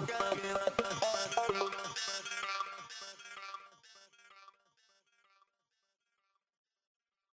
go.